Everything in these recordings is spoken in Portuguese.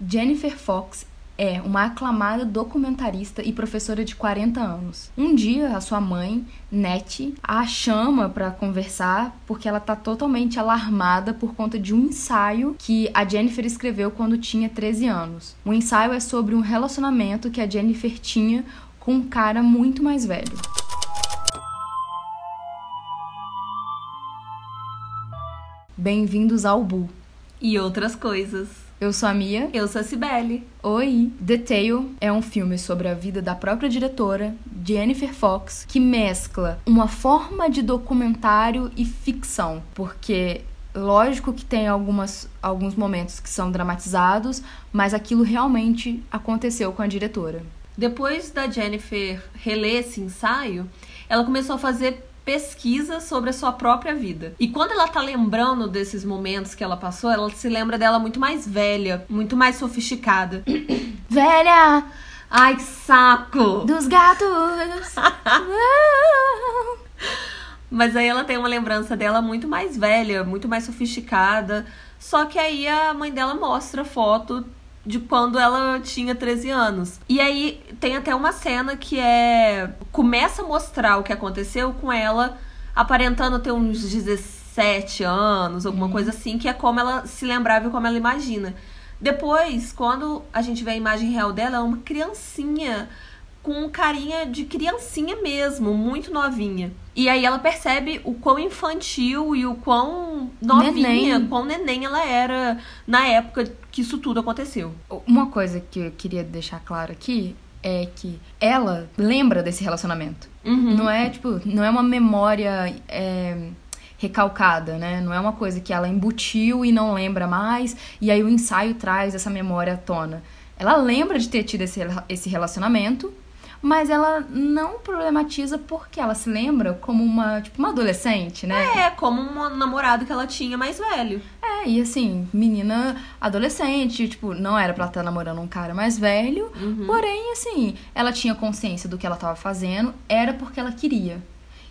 Jennifer Fox é uma aclamada documentarista e professora de 40 anos. Um dia, a sua mãe, Nettie, a chama para conversar porque ela tá totalmente alarmada por conta de um ensaio que a Jennifer escreveu quando tinha 13 anos. O ensaio é sobre um relacionamento que a Jennifer tinha com um cara muito mais velho. Bem-vindos ao Bu. E outras coisas. Eu sou a Mia. Eu sou a Cibele. Oi! The Tale é um filme sobre a vida da própria diretora, Jennifer Fox, que mescla uma forma de documentário e ficção, porque lógico que tem algumas, alguns momentos que são dramatizados, mas aquilo realmente aconteceu com a diretora. Depois da Jennifer reler esse ensaio, ela começou a fazer pesquisa sobre a sua própria vida. E quando ela tá lembrando desses momentos que ela passou, ela se lembra dela muito mais velha, muito mais sofisticada. Velha! Ai, que saco! Dos gatos! Mas aí ela tem uma lembrança dela muito mais velha, muito mais sofisticada. Só que aí a mãe dela mostra foto de quando ela tinha 13 anos. E aí tem até uma cena que é. começa a mostrar o que aconteceu com ela aparentando ter uns 17 anos, alguma Uhum. coisa assim, que é como ela se lembrava e como ela imagina. Depois, quando a gente vê a imagem real dela, é uma criancinha com carinha de criancinha mesmo, muito novinha. E aí ela percebe o quão infantil e o quão novinha, Neném. quão neném ela era na época que isso tudo aconteceu. Uma coisa que eu queria deixar claro aqui é que ela lembra desse relacionamento. Uhum. Não é, tipo, não é uma memória é, recalcada, né? Não é uma coisa que ela embutiu e não lembra mais, e aí o ensaio traz essa memória à tona. Ela lembra de ter tido esse, esse relacionamento, mas ela não problematiza porque ela se lembra como uma, tipo, uma adolescente, né? É, como um namorado que ela tinha mais velho. É, e assim, menina adolescente, tipo, não era pra ela estar namorando um cara mais velho, Uhum. porém, assim, ela tinha consciência do que ela tava fazendo, era porque ela queria.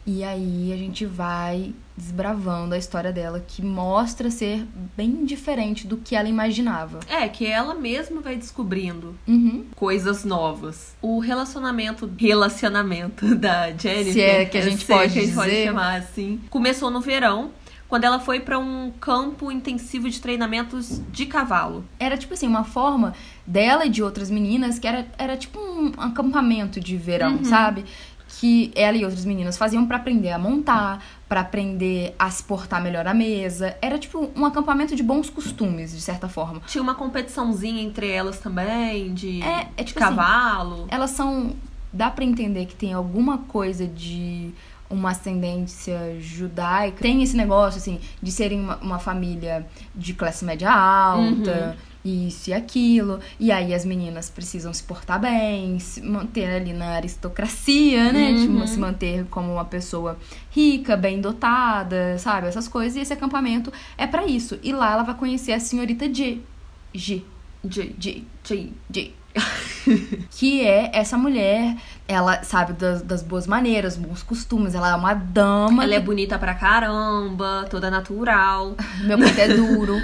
E aí a gente vai desbravando a história dela, que mostra ser bem diferente do que ela imaginava. É, que ela mesma vai descobrindo Uhum. coisas novas. O relacionamento, relacionamento da Jennifer, Se é que a eu gente pode que a gente pode dizer. chamar assim, começou no verão, quando ela foi pra um campo intensivo de treinamentos de cavalo. Era tipo assim, uma forma dela e de outras meninas que era, era tipo um acampamento de verão, Uhum. sabe? Que ela e outras meninas faziam pra aprender a montar, pra aprender a se portar melhor à mesa. Era tipo um acampamento de bons costumes, de certa forma. Tinha uma competiçãozinha entre elas também, de, É, é de tipo assim, cavalo. elas são. Dá pra entender que tem alguma coisa de uma ascendência judaica. Tem esse negócio, assim, de serem uma, uma família de classe média alta. Isso e aquilo. E aí as meninas precisam se portar bem, se manter ali na aristocracia, né? Uhum. Tipo, se manter como uma pessoa rica, bem dotada, sabe? Essas coisas. E esse acampamento é pra isso. E lá ela vai conhecer a senhorita G. G. J, G. J. J. que é essa mulher, ela sabe das, das boas maneiras, bons costumes, ela é uma dama. Ela é bonita pra caramba, toda natural. Meu peito é duro.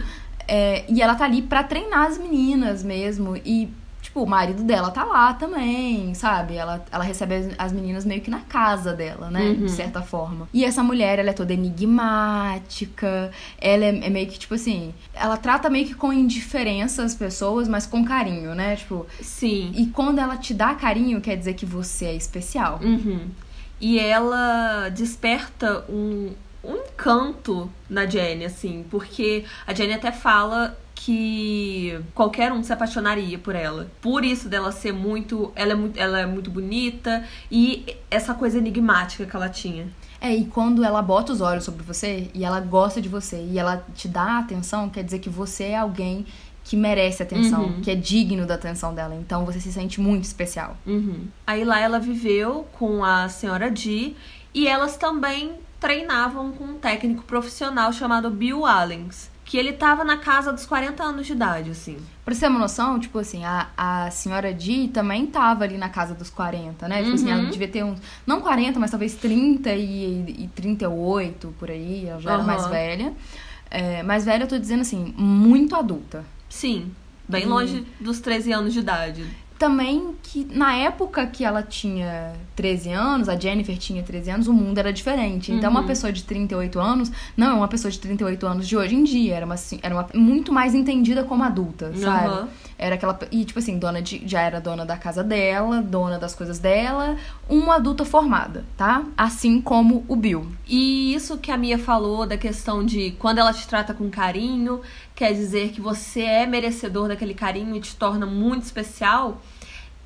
É, e ela tá ali pra treinar as meninas mesmo. E, tipo, o marido dela tá lá também, sabe? Ela, ela recebe as, as meninas meio que na casa dela, né? Uhum. De certa forma. E essa mulher, ela é toda enigmática. Ela é, é meio que, tipo assim... Ela trata meio que com indiferença as pessoas, mas com carinho, né? Tipo... Sim. E quando ela te dá carinho, quer dizer que você é especial. Uhum. E ela desperta um, um encanto na Jenny, assim, porque a Jenny até fala que qualquer um se apaixonaria por ela. Por isso dela ser muito, ela é muito, ela é muito bonita e essa coisa enigmática que ela tinha. É, e quando ela bota os olhos sobre você e ela gosta de você e ela te dá atenção, quer dizer que você é alguém que merece atenção, Uhum. que é digno da atenção dela. Então você se sente muito especial. Uhum. Aí lá ela viveu com a senhora Dee e elas também treinavam com um técnico profissional chamado Bill Allens, que ele tava na casa dos 40 anos de idade, assim. Pra você ter uma noção, tipo assim, a, a senhora Dee também tava ali na casa dos 40, né? Tipo assim, Uhum. ela devia ter uns. Não 40, mas talvez 30 e, e 38 por aí. Ela já era Aham. mais velha. É, mais velha, eu tô dizendo assim, muito adulta. Sim. Bem longe dos 13 anos de idade. Também que na época que ela tinha 13 anos, a Jennifer tinha 13 anos, o mundo era diferente. Então, Uhum. uma pessoa de 38 anos não é uma pessoa de 38 anos de hoje em dia. Era uma, era uma muito mais entendida como adulta, sabe? Aham. Era aquela. E, tipo assim, dona de, já era dona da casa dela, dona das coisas dela, uma adulta formada, tá? Assim como o Bill. E isso que a Mia falou da questão de quando ela te trata com carinho, quer dizer que você é merecedor daquele carinho e te torna muito especial.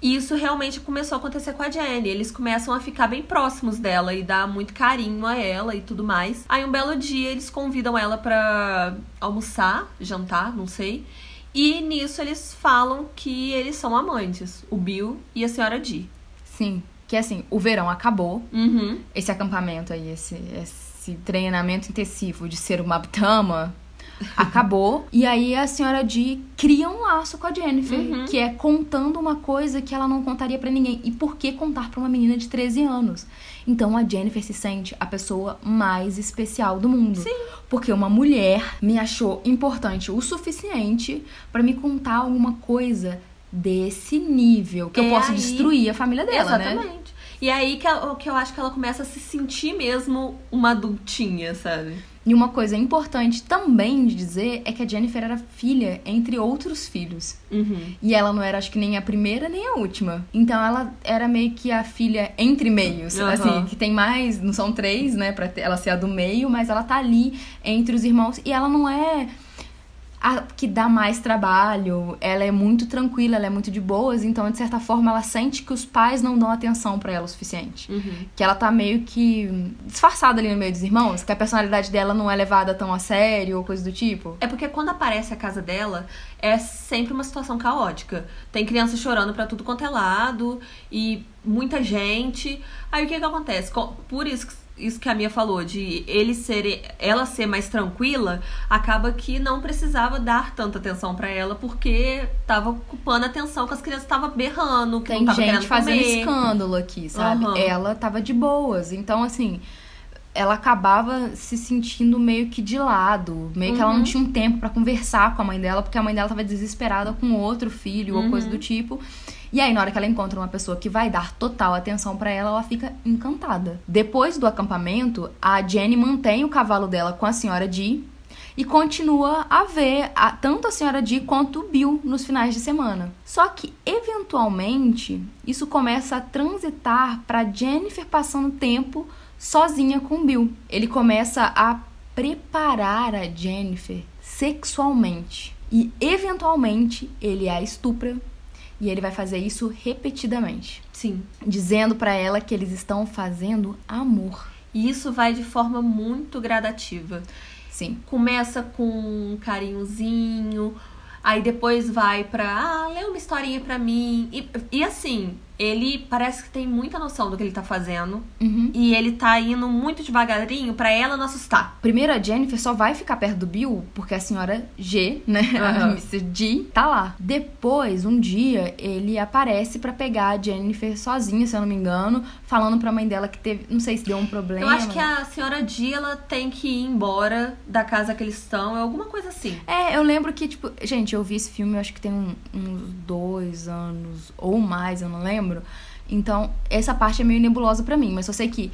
Isso realmente começou a acontecer com a Jenny. Eles começam a ficar bem próximos dela e dar muito carinho a ela e tudo mais. Aí um belo dia eles convidam ela pra almoçar, jantar, não sei. E nisso eles falam que eles são amantes, o Bill e a senhora Dee. Sim. Que assim, o verão acabou. Uhum. Esse acampamento aí, esse, esse treinamento intensivo de ser uma Abtama acabou. E aí a senhora Dee cria um laço com a Jennifer, Uhum. que é contando uma coisa que ela não contaria pra ninguém. E por que contar pra uma menina de 13 anos? Então a Jennifer se sente a pessoa mais especial do mundo. Sim. Porque uma mulher me achou importante o suficiente pra me contar alguma coisa desse nível que eu É posso aí- destruir a família dela, né? Exatamente. E aí que, ela- que eu acho que ela começa a se sentir mesmo uma adultinha, sabe? E uma coisa importante também de dizer é que a Jennifer era filha entre outros filhos. Uhum. E ela não era, acho que, nem a primeira nem a última. Então ela era meio que a filha entre meios. Aham. Assim, que tem mais, não são três, né, pra ela ser a do meio, mas ela tá ali entre os irmãos. E ela não é a que dá mais trabalho. Ela é muito tranquila, ela é muito de boas. Então, de certa forma, ela sente que os pais não dão atenção pra ela o suficiente. Uhum. Que ela tá meio que disfarçada ali no meio dos irmãos, que a personalidade dela não é levada tão a sério ou coisa do tipo. É porque quando aparece a casa dela, é sempre uma situação caótica. Tem criança chorando pra tudo quanto é lado e muita gente. Aí o que que acontece? Co- Por isso que isso que a Mia falou, de ele ser, ela ser mais tranquila, acaba que não precisava dar tanta atenção pra ela, porque tava ocupando atenção que as crianças estavam berrando, que Tem não tava gente querendo fazendo comer. escândalo aqui, sabe? Aham. Ela tava de boas. Então, assim, ela acabava se sentindo meio que de lado. Meio que ela não Uhum. tinha um tempo pra conversar com a mãe dela, porque a mãe dela tava desesperada com outro filho ou Uhum. coisa do tipo. E aí, na hora que ela encontra uma pessoa que vai dar total atenção pra ela, ela fica encantada. Depois do acampamento, a Jenny mantém o cavalo dela com a senhora Dee e continua a ver a- tanto a senhora Dee quanto o Bill nos finais de semana. Só que, eventualmente, isso começa a transitar pra Jennifer passando tempo sozinha com Bill. Ele começa a preparar a Jennifer sexualmente. E, eventualmente, ele a estupra. E ele vai fazer isso repetidamente, Sim. dizendo pra ela que eles estão fazendo amor. E isso vai de forma muito gradativa. Sim. começa com um carinhozinho, aí depois vai pra, ah, lê uma historinha pra mim. E, e assim, ele parece que tem muita noção do que ele tá fazendo. Uhum. E ele tá indo muito devagarinho pra ela não assustar. Primeiro, a Jennifer só vai ficar perto do Bill porque a senhora G, né? A Aham. Mr. G tá lá. Depois, um dia, ele aparece pra pegar a Jennifer sozinha, se eu não me engano, falando pra mãe dela que teve. Não sei se deu um problema. Eu acho que a senhora Dia ela tem que ir embora da casa que eles estão, é alguma coisa assim. É, eu lembro que, tipo, gente, eu vi esse filme, eu acho que tem um- uns dois anos ou mais, eu não lembro. Então, essa parte é meio nebulosa pra mim, mas eu sei que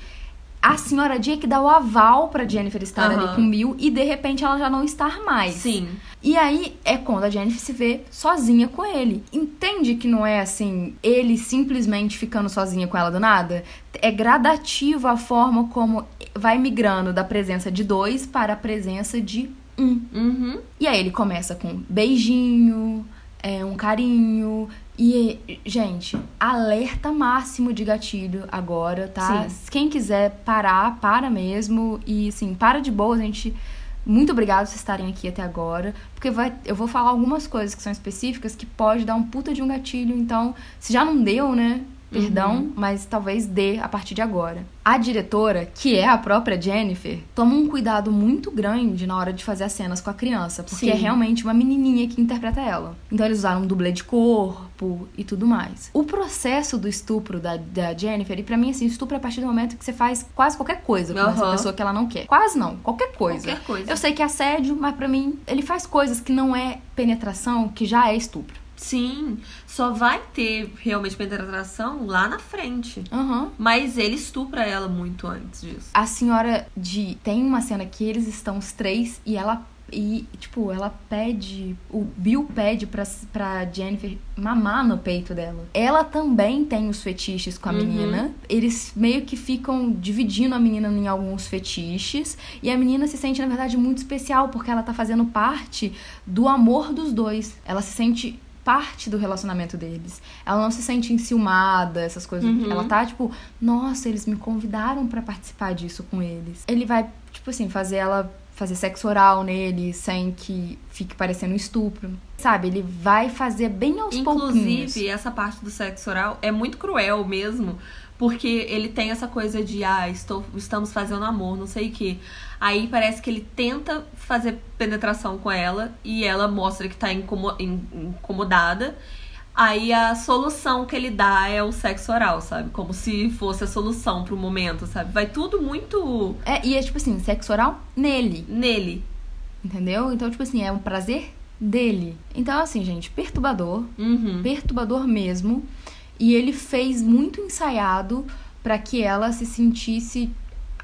a senhora Dia que dá o aval pra Jennifer estar ali Aham. com o Bill e de repente ela já não estar mais. Sim. E aí é quando a Jennifer se vê sozinha com ele. Entende que não é assim, ele simplesmente ficando sozinha com ela do nada? É gradativo a forma como vai migrando da presença de dois para a presença de um. Uhum. E aí ele começa com beijinho, é, um carinho. E, gente, alerta máximo de gatilho agora, tá? Sim. Quem quiser parar, para mesmo. E, assim, para de boa, gente. Muito obrigada por vocês estarem aqui até agora. Porque vai, eu vou falar algumas coisas que são específicas que pode dar um puta de um gatilho. Então, se já não deu, né? Perdão, Uhum. mas talvez dê a partir de agora. A diretora, que é a própria Jennifer, toma um cuidado muito grande na hora de fazer as cenas com a criança, porque Sim. é realmente uma menininha que interpreta ela. Então eles usaram um dublê de corpo e tudo mais. O processo do estupro da, da Jennifer, e pra mim, assim, estupro é a partir do momento que você faz quase qualquer coisa com essa Aham. pessoa que ela não quer. Quase não, qualquer coisa. Qualquer coisa. Eu sei que é assédio, mas pra mim, ele faz coisas que não é penetração, que já é estupro. Sim, só vai ter realmente penetração lá na frente. Aham. Mas ele estupra ela muito antes disso. A senhora de. Tem uma cena que eles estão os três e ela. E, tipo, ela pede. O Bill pede pra, pra Jennifer mamar no peito dela. Ela também tem os fetiches com a Uhum. menina. Eles meio que ficam dividindo a menina em alguns fetiches. E a menina se sente, na verdade, muito especial, porque ela tá fazendo parte do amor dos dois. Ela se sente parte do relacionamento deles. Ela não se sente enciumada, essas coisas. Uhum. Ela tá, tipo, nossa, eles me convidaram pra participar disso com eles. Ele vai, tipo assim, fazer ela fazer sexo oral nele sem que fique parecendo um estupro. Sabe, ele vai fazer bem aos pouquinhos. Inclusive, essa parte do sexo oral é muito cruel mesmo. Porque ele tem essa coisa de, ah, estou, estamos fazendo amor, não sei o quê. Aí parece que ele tenta fazer penetração com ela e ela mostra que tá incomo- in- incomodada. Aí a solução que ele dá é o sexo oral, sabe? Como se fosse a solução pro momento, sabe? Vai tudo muito É, e é tipo assim, sexo oral nele, nele. entendeu? Então, tipo assim, é um prazer dele. Então, assim, gente, perturbador, Uhum. perturbador mesmo. E ele fez muito ensaiado pra que ela se sentisse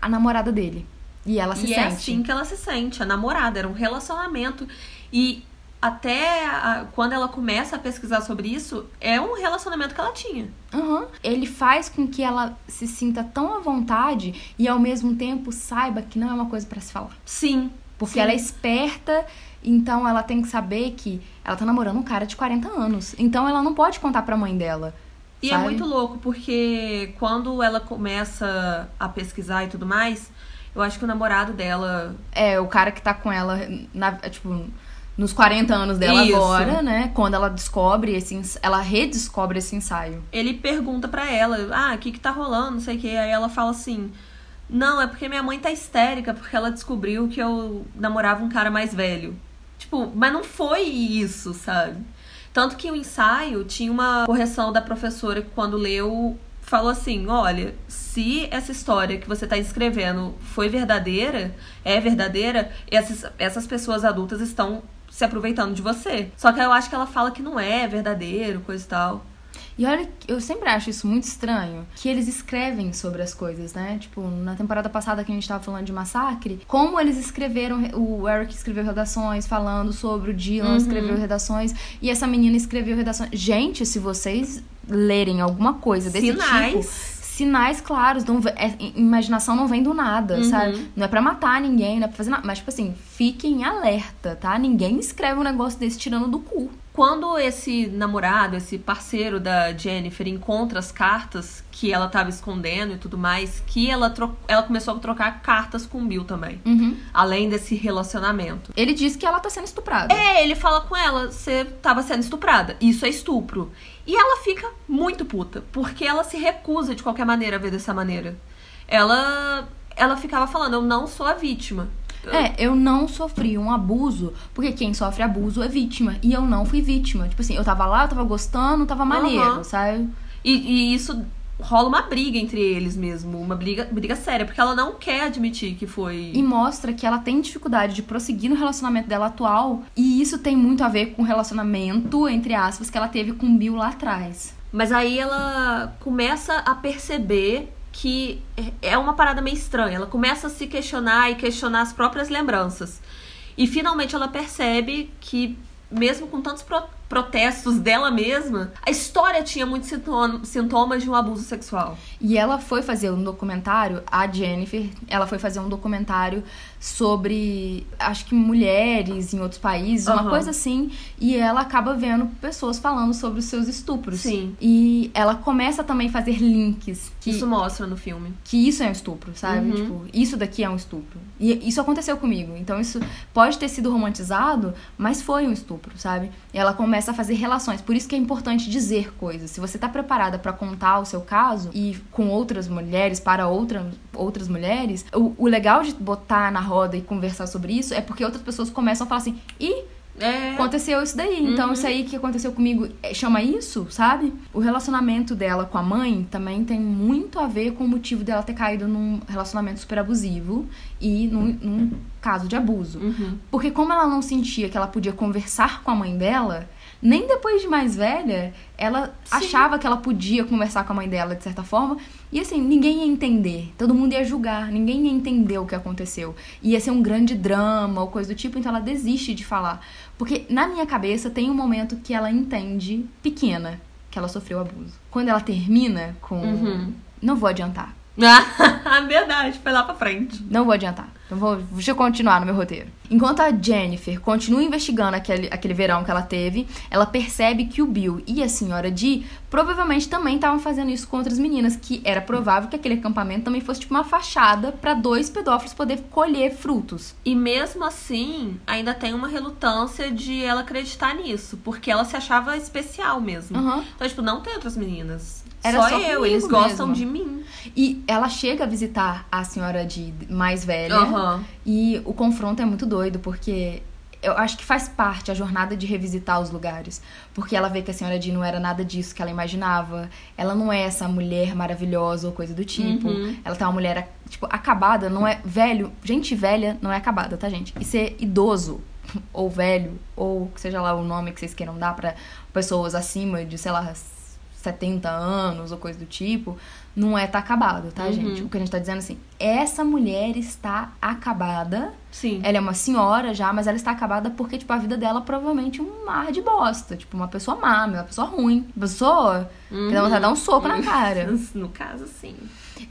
a namorada dele. E ela se e sente. é assim que ela se sente, a namorada, era um relacionamento. E até a- quando ela começa a pesquisar sobre isso, é um relacionamento que ela tinha. Aham. Ele faz com que ela se sinta tão à vontade e ao mesmo tempo saiba que não é uma coisa pra se falar. Sim. Porque sim. ela é esperta, então ela tem que saber que ela tá namorando um cara de 40 anos. Então ela não pode contar pra mãe dela. E sabe? é muito louco, porque quando ela começa a pesquisar e tudo mais, eu acho que o namorado dela. É, o cara que tá com ela, na, tipo, nos 40 anos dela Isso. agora, né? Quando ela descobre esse. Ela redescobre esse ensaio. Ele pergunta pra ela, ah, o que que tá rolando, não sei o que. Aí ela fala assim. Não, é porque minha mãe tá histérica, porque ela descobriu que eu namorava um cara mais velho. Tipo, mas não foi isso, sabe? Tanto que o ensaio tinha uma correção da professora que quando leu falou assim: olha, se essa história que você tá escrevendo foi verdadeira, é verdadeira, essas, essas pessoas adultas estão se aproveitando de você. Só que eu acho que ela fala que não é verdadeiro, coisa e tal. E olha, eu sempre acho isso muito estranho, que eles escrevem sobre as coisas, né? Tipo, na temporada passada que a gente tava falando de massacre, como eles escreveram, o Eric escreveu redações falando sobre o Dylan, Uhum. escreveu redações, e essa menina escreveu redações. Gente, se vocês lerem alguma coisa desse Sinais. tipo, sinais claros, não, é- imaginação não vem do nada, Uhum. sabe? Não é pra matar ninguém, não é pra fazer nada, mas tipo assim, fiquem alerta, tá? Ninguém escreve um negócio desse tirando do cu. Quando esse namorado, esse parceiro da Jennifer encontra as cartas que ela tava escondendo e tudo mais, que ela, tro- ela começou a trocar cartas com o Bill também. Uhum. Além desse relacionamento. Ele diz que ela tá sendo estuprada. É, ele fala com ela, você tava sendo estuprada. Isso é estupro. E ela fica muito puta, porque ela se recusa de qualquer maneira a ver dessa maneira. Ela ela ficava falando, eu não sou a vítima. É, eu não sofri um abuso, porque quem sofre abuso é vítima. E eu não fui vítima. Tipo assim, eu tava lá, eu tava gostando, tava maneiro, Aham. sabe? E, e isso rola uma briga entre eles mesmo, uma briga, briga séria, porque ela não quer admitir que foi. E mostra que ela tem dificuldade de prosseguir no relacionamento dela atual. E isso tem muito a ver com o relacionamento, entre aspas, que ela teve com o Bill lá atrás. Mas aí ela começa a perceber que é uma parada meio estranha. Ela começa a se questionar e questionar as próprias lembranças. E finalmente ela percebe que, mesmo com tantos protestos dela mesma, a história tinha muitos sintoma- sintomas de um abuso sexual. E ela foi fazer um documentário, a Jennifer, ela foi fazer um documentário sobre, acho que mulheres em outros países, uma Aham. coisa assim, e ela acaba vendo pessoas falando sobre os seus estupros. Sim. E ela começa também a fazer links que Isso mostra no filme. que isso é um estupro, sabe? Uhum. Tipo, isso daqui é um estupro. E isso aconteceu comigo. Então isso pode ter sido romantizado, mas foi um estupro, sabe? E ela começa começa a fazer relações. Por isso que é importante dizer coisas. Se você tá preparada para contar o seu caso e com outras mulheres, para outra, outras mulheres, o, o legal de botar na roda e conversar sobre isso é porque outras pessoas começam a falar assim, e É. aconteceu isso daí. Então, Uhum. isso aí que aconteceu comigo é, chama isso, sabe? O relacionamento dela com a mãe também tem muito a ver com o motivo dela ter caído num relacionamento super abusivo e num, num caso de abuso. Uhum. Porque como ela não sentia que ela podia conversar com a mãe dela, nem depois de mais velha, ela Sim. achava que ela podia conversar com a mãe dela de certa forma. E assim, ninguém ia entender. Todo mundo ia julgar. Ninguém ia entender o que aconteceu. Ia ser um grande drama ou coisa do tipo, então ela desiste de falar. Porque na minha cabeça tem um momento que ela entende, pequena, que ela sofreu abuso. Quando ela termina com. Uhum. Não vou adiantar. Ah, verdade, foi lá pra frente. Não vou adiantar. Então vou, deixa eu continuar no meu roteiro. Enquanto a Jennifer continua investigando aquele, aquele verão que ela teve, ela percebe que o Bill e a senhora Dee provavelmente também estavam fazendo isso com outras meninas, que era provável que aquele acampamento também fosse tipo uma fachada pra dois pedófilos poder colher frutos. E mesmo assim, ainda tem uma relutância de ela acreditar nisso, porque ela se achava especial mesmo. Aham. Então, tipo, não tem outras meninas. Era só, só eu, eles gostam mesmo. de mim. E ela chega a visitar a senhora Dee mais velha. Aham. E o confronto é muito doido, porque eu acho que faz parte a jornada de revisitar os lugares. Porque ela vê que a senhora Dee não era nada disso que ela imaginava. Ela não é essa mulher maravilhosa ou coisa do tipo. Uhum. Ela tá uma mulher, tipo, acabada, não é. Velho, gente velha não é acabada, tá, gente? E ser idoso, ou velho, ou seja lá o nome que vocês queiram dar pra pessoas acima de, sei lá, 70 anos ou coisa do tipo, não é tá acabado, tá, Uhum. gente? O que a gente tá dizendo assim, essa mulher está acabada. Sim. Ela é uma senhora já, mas ela está acabada porque, tipo, a vida dela provavelmente um mar de bosta. Tipo, uma pessoa má, uma pessoa ruim. Uma pessoa que dá vontade de dar um soco na cara. No caso, sim.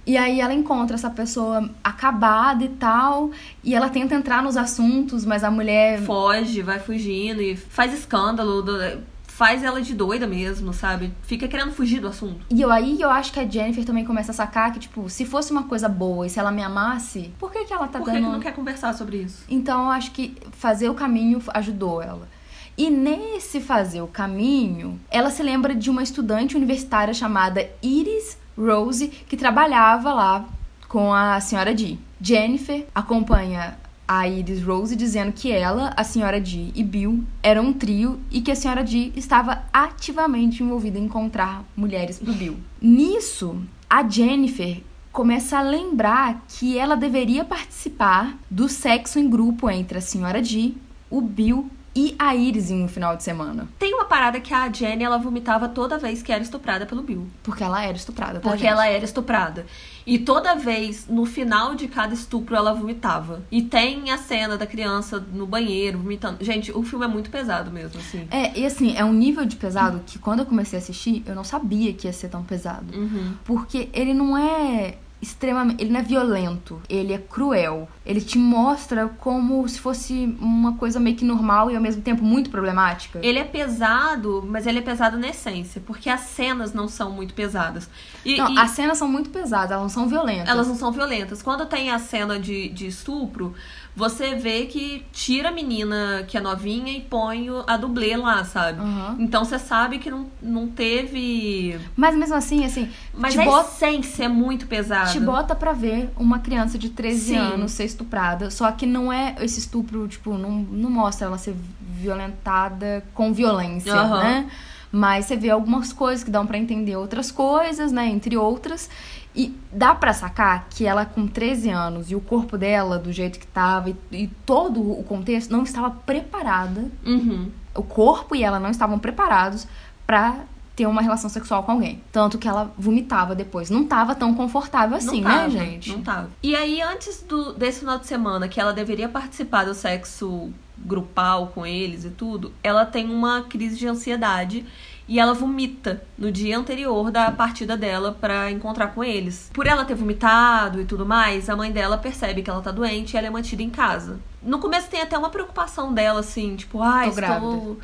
E aí ela encontra essa pessoa acabada e tal, e ela tenta entrar nos assuntos, mas a mulher Foge, vai fugindo e faz escândalo, do- faz ela de doida mesmo, sabe? Fica querendo fugir do assunto. E eu, aí eu acho que a Jennifer também começa a sacar que, tipo, se fosse uma coisa boa e se ela me amasse, por que, que ela tá Por que, que dando. não quer conversar sobre isso? Então eu acho que fazer o caminho ajudou ela. E nesse fazer o caminho, ela se lembra de uma estudante universitária chamada Iris Rose, que trabalhava lá com a senhora Dee. Jennifer acompanha a Iris Rose dizendo que ela, a senhora Dee e Bill eram um trio e que a senhora Dee estava ativamente envolvida em encontrar mulheres pro Bill. Nisso, a Jennifer começa a lembrar que ela deveria participar do sexo em grupo entre a senhora Dee, o Bill e a Iris em um final de semana. Tem uma parada que a Jenny, ela vomitava toda vez que era estuprada pelo Bill. Porque ela era estuprada, tá, Porque gente? ela era estuprada. E toda vez, no final de cada estupro, ela vomitava. E tem a cena da criança no banheiro vomitando. Gente, o filme é muito pesado mesmo, assim. É, e assim, é um nível de pesado que quando eu comecei a assistir, eu não sabia que ia ser tão pesado. Uhum. Porque ele não é extremamente. Ele não é violento, ele é cruel. Ele te mostra como se fosse uma coisa meio que normal e ao mesmo tempo muito problemática. Ele é pesado, mas ele é pesado na essência. Porque as cenas não são muito pesadas. E, Não, e as cenas são muito pesadas, elas não são violentas. elas não são violentas. Quando tem a cena de, de estupro, você vê que tira a menina que é novinha e põe a dublê lá, sabe? Aham. Então você sabe que não, não teve. Mas mesmo assim, assim, Mas te, a bota, essência é muito pesada. te bota pra ver uma criança de 13 Sim. anos ser estuprada. Só que não é esse estupro, tipo, não, não mostra ela ser violentada com violência, Aham. né? Mas você vê algumas coisas que dão pra entender outras coisas, né? Entre outras. E dá pra sacar que ela com 13 anos e o corpo dela do jeito que tava e, e todo o contexto não estava preparada. Uhum. O corpo e ela não estavam preparados pra ter uma relação sexual com alguém. Tanto que ela vomitava depois. Não tava tão confortável assim, não tava, né, gente? Não tava. E aí, antes do, desse final de semana, que ela deveria participar do sexo grupal com eles e tudo, ela tem uma crise de ansiedade e ela vomita no dia anterior da partida dela pra encontrar com eles. Por ela ter vomitado e tudo mais, a mãe dela percebe que ela tá doente e ela é mantida em casa. No começo tem até uma preocupação dela, assim, tipo, ai, Tô estou.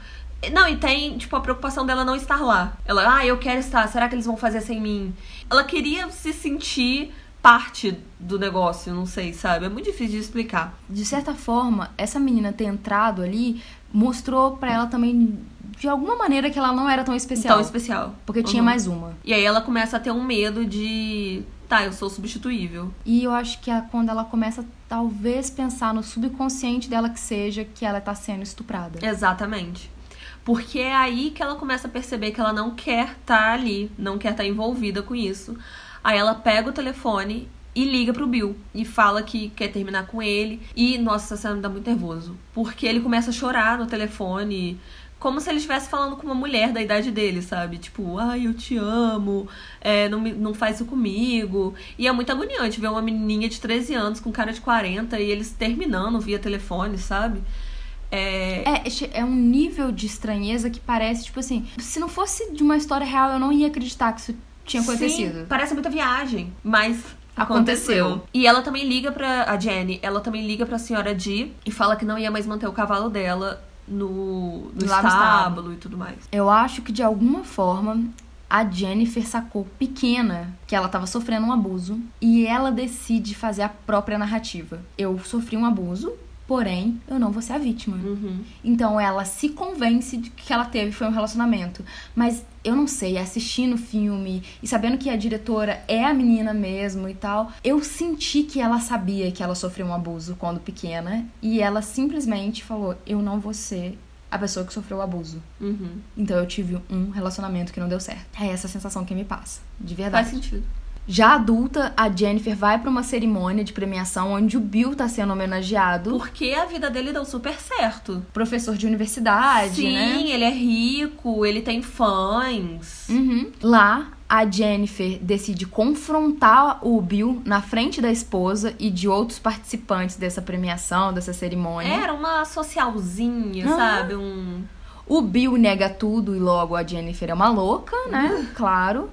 Não, e tem, tipo, a preocupação dela não estar lá. Ela, ah, eu quero estar, será que eles vão fazer sem mim? Ela queria se sentir parte do negócio, não sei, sabe? É muito difícil de explicar. De certa forma, essa menina ter entrado ali mostrou pra ela também de alguma maneira que ela não era tão especial. Tão especial. Porque tinha Uhum. mais uma. E aí ela começa a ter um medo de. Tá, eu sou substituível. E eu acho que é quando ela começa, talvez, pensar no subconsciente dela que seja que ela tá sendo estuprada. Exatamente. Porque é aí que ela começa a perceber que ela não quer estar ali, não quer estar envolvida com isso. Aí ela pega o telefone e liga pro Bill e fala que quer terminar com ele. E, nossa, essa cena me dá muito nervoso. Porque ele começa a chorar no telefone, como se ele estivesse falando com uma mulher da idade dele, sabe? Tipo, ai, eu te amo, é, não, me- não faz isso comigo. E é muito agoniante ver uma menininha de 13 anos com cara de 40 e eles terminando via telefone, sabe? É, É, é um nível de estranheza que parece, tipo assim, se não fosse de uma história real, eu não ia acreditar que isso tinha acontecido. Sim, parece muita viagem, mas Aconteceu. aconteceu. E ela também liga pra a Jenny, ela também liga pra senhora Dee e fala que não ia mais manter o cavalo dela no, no no estábulo e tudo mais. Eu acho que de alguma forma a Jennifer sacou pequena que ela estava sofrendo um abuso e ela decide fazer a própria narrativa. Eu sofri um abuso, porém eu não vou ser a vítima. Uhum. Então ela se convence de que ela teve foi um relacionamento. Mas eu não sei, assistindo o filme e sabendo que a diretora é a menina mesmo e tal, eu senti que ela sabia que ela sofreu um abuso quando pequena e ela simplesmente falou: Eu não vou ser a pessoa que sofreu o abuso. Uhum. Então eu tive um relacionamento que não deu certo. É essa sensação que me passa, de verdade. Faz sentido. Já adulta, a Jennifer vai pra uma cerimônia de premiação onde o Bill tá sendo homenageado. Porque a vida dele deu super certo. Professor de universidade, Sim, né? ele é rico, ele tem fãs. Uhum. Lá, a Jennifer decide confrontar o Bill na frente da esposa e de outros participantes dessa premiação, dessa cerimônia. Era uma socialzinha, Aham. sabe? Um. O Bill nega tudo e logo a Jennifer é uma louca, né? Claro.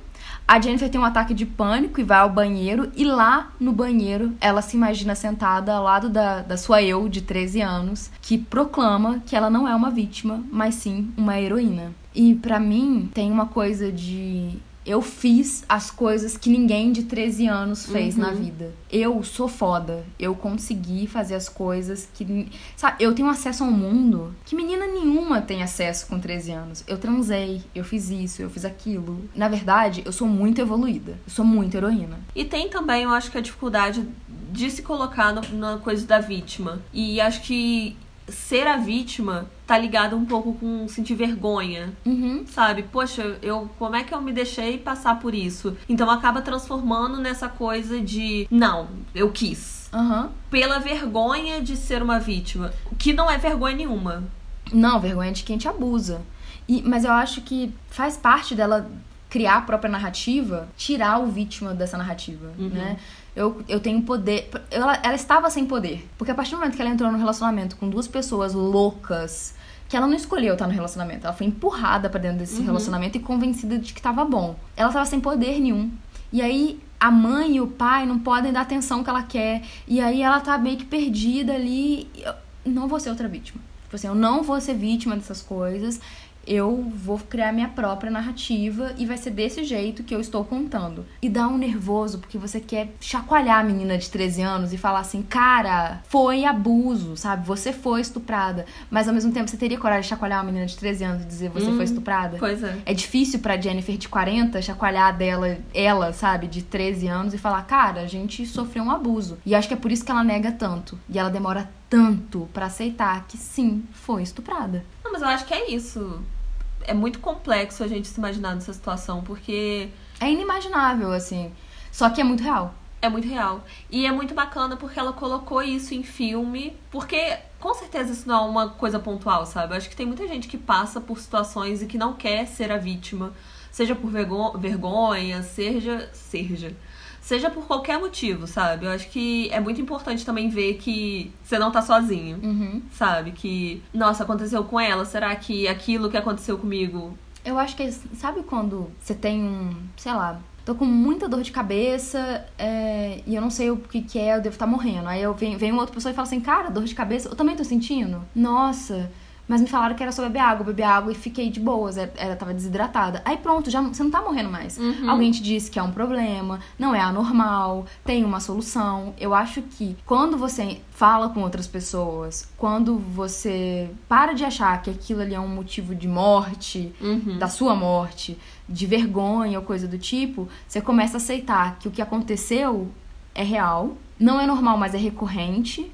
A Jennifer tem um ataque de pânico e vai ao banheiro. E lá no banheiro, ela se imagina sentada ao lado da, da sua eu de 13 anos, que proclama que ela não é uma vítima, mas sim uma heroína. E pra mim, tem uma coisa de. Eu fiz as coisas que ninguém de 13 anos fez Uhum. na vida. Eu sou foda. Eu consegui fazer as coisas que. Sabe, eu tenho acesso a um mundo que menina nenhuma tem acesso com 13 anos. Eu transei, eu fiz isso, eu fiz aquilo. Na verdade, eu sou muito evoluída. Eu sou muito heroína. E tem também, eu acho que a dificuldade de se colocar no- na coisa da vítima. E acho que ser a vítima tá ligado um pouco com sentir vergonha. Uhum. Sabe? Poxa, eu como é que eu me deixei passar por isso? Então acaba transformando nessa coisa de não, eu quis. Aham. Pela vergonha de ser uma vítima, que não é vergonha nenhuma. Não, vergonha de quem te abusa. E, mas eu acho que faz parte dela criar a própria narrativa, tirar o vítima dessa narrativa, Uhum. né? Eu, eu tenho poder. Ela, ela estava sem poder. Porque a partir do momento que ela entrou no relacionamento com duas pessoas loucas, que ela não escolheu estar no relacionamento, ela foi empurrada pra dentro desse Uhum. relacionamento e convencida de que tava bom. Ela tava sem poder nenhum. E aí a mãe e o pai não podem dar a atenção que ela quer. E aí ela tá meio que perdida ali. Eu não vou ser outra vítima. Tipo assim, eu não vou ser vítima dessas coisas. Eu vou criar minha própria narrativa e vai ser desse jeito que eu estou contando. E dá um nervoso porque você quer chacoalhar a menina de 13 anos e falar assim: cara, foi abuso, sabe? Você foi estuprada. Mas ao mesmo tempo você teria coragem de chacoalhar uma menina de 13 anos e dizer: você Hum, foi estuprada? Pois é. É difícil pra Jennifer de 40 chacoalhar dela, ela, sabe, de 13 anos e falar, cara, a gente sofreu um abuso. E acho que é por isso que ela nega tanto. E ela demora tanto pra aceitar que sim, foi estuprada. Mas eu acho que é isso. É muito complexo a gente se imaginar nessa situação, porque É inimaginável, assim. Só que é muito real. é muito real. E é muito bacana porque ela colocou isso em filme, porque com certeza isso não é uma coisa pontual, sabe? Eu acho que tem muita gente que passa por situações e que não quer ser a vítima, seja por vergo- vergonha, seja. seja. Seja por qualquer motivo, sabe? Eu acho que é muito importante também ver que você não tá sozinho. Uhum. Sabe? Que, nossa, aconteceu com ela. Será que aquilo que aconteceu comigo Eu acho que, sabe quando você tem um, sei lá, tô com muita dor de cabeça é, e eu não sei o que, que é, eu devo estar morrendo. Aí eu venho, vem uma outra pessoa e fala assim, cara, dor de cabeça, eu também tô sentindo. Nossa, Mas me falaram que era só beber água, beber água e fiquei de boas, é, ela tava desidratada. Aí pronto, já você não tá morrendo mais. Uhum. Alguém te disse que é um problema, não é anormal, tem uma solução. Eu acho que quando você fala com outras pessoas, quando você para de achar que aquilo ali é um motivo de morte, Uhum. da sua morte, de vergonha ou coisa do tipo, você começa a aceitar que o que aconteceu é real, não é normal, mas é recorrente.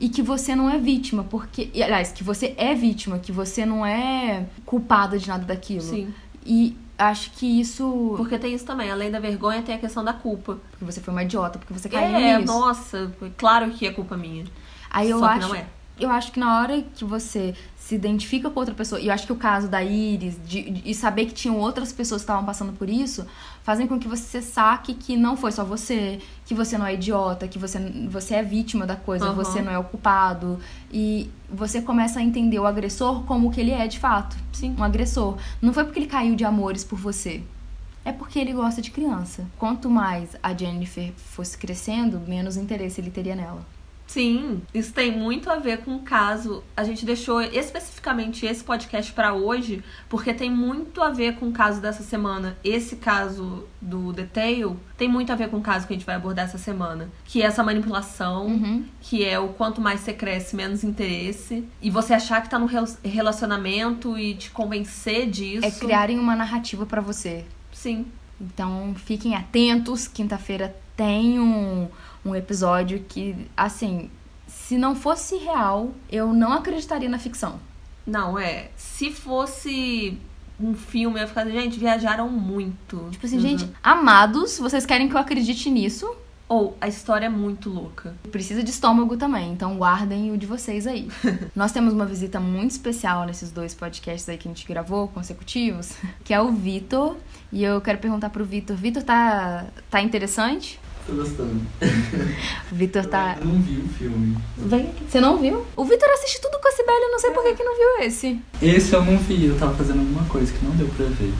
E que você não é vítima, porque. Aliás, que você é vítima, que você não é culpada de nada daquilo. Sim. E acho que isso. Porque tem isso também, além da vergonha, tem a questão da culpa. Porque você foi uma idiota, porque você caiu É, nisso. nossa, claro que é culpa minha. Aí eu Só que acho. não é. Eu acho que na hora que você se identifica com outra pessoa, e eu acho que o caso da Iris, de, de- e saber que tinham outras pessoas que estavam passando por isso, fazem com que você saque que não foi só você, que você não é idiota, que você, você é vítima da coisa, Aham. você não é o culpado. E você começa a entender o agressor como o que ele é de fato. Sim. Um agressor. Não foi porque ele caiu de amores por você. É porque ele gosta de criança. Quanto mais a Jennifer fosse crescendo, menos interesse ele teria nela. Sim, isso tem muito a ver com o caso. A gente deixou especificamente esse podcast pra hoje, porque tem muito a ver com o caso dessa semana. Esse caso do Detail tem muito a ver com o caso que a gente vai abordar essa semana, que é essa manipulação, Uhum. que é o quanto mais você cresce, menos interesse, e você achar que tá num rel- relacionamento e te convencer disso. É criarem uma narrativa pra você. Sim. Então fiquem atentos. Quinta-feira tem um, um episódio que, assim, se não fosse real, eu não acreditaria na ficção. Não, é. Se fosse um filme, eu ia ficar assim, gente, viajaram muito. Tipo assim, Uhum. gente, amados, vocês querem que eu acredite nisso? Ou a história é muito louca. Precisa de estômago também, então guardem o de vocês aí. Nós temos uma visita muito especial nesses dois podcasts aí que a gente gravou, consecutivos, que é o Vitor. E eu quero perguntar pro Vitor, Vitor, tá, tá interessante? Tô gostando. O Vitor Eu tá... ainda não vi o filme. Vem aqui. Você não viu? O Vitor assiste tudo com a Sibeli, eu não sei por que que não viu esse. Esse eu não vi, eu tava fazendo alguma coisa que não deu pra ver.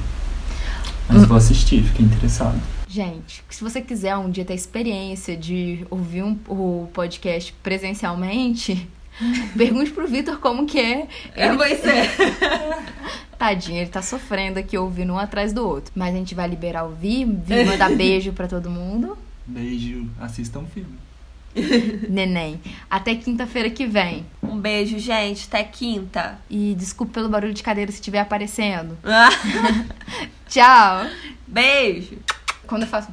Mas vou assistir, fiquei interessado. Gente, se você quiser um dia ter experiência de ouvir um, o podcast presencialmente, pergunte pro Vitor como que é. É, pois é. Tadinho, ele tá sofrendo aqui ouvindo um atrás do outro. Mas a gente vai liberar o Vi, Vi mandar beijo pra todo mundo. Beijo, assistam o filme. Neném. Até quinta-feira que vem. Um beijo, gente. Até quinta. E desculpe pelo barulho de cadeira se estiver aparecendo. Ah, Tchau! Beijo. Quando eu faço.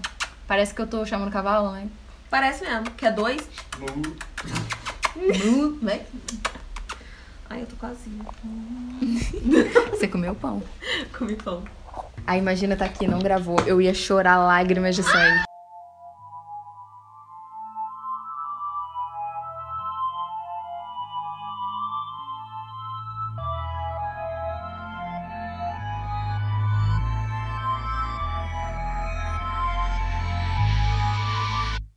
Parece que eu tô chamando cavalo, né? Parece mesmo. Quer dois? Mu, né? Ai, eu tô quase. Você comeu pão. Comi pão. Aí imagina tá aqui, não gravou. Eu ia chorar lágrimas de sangue.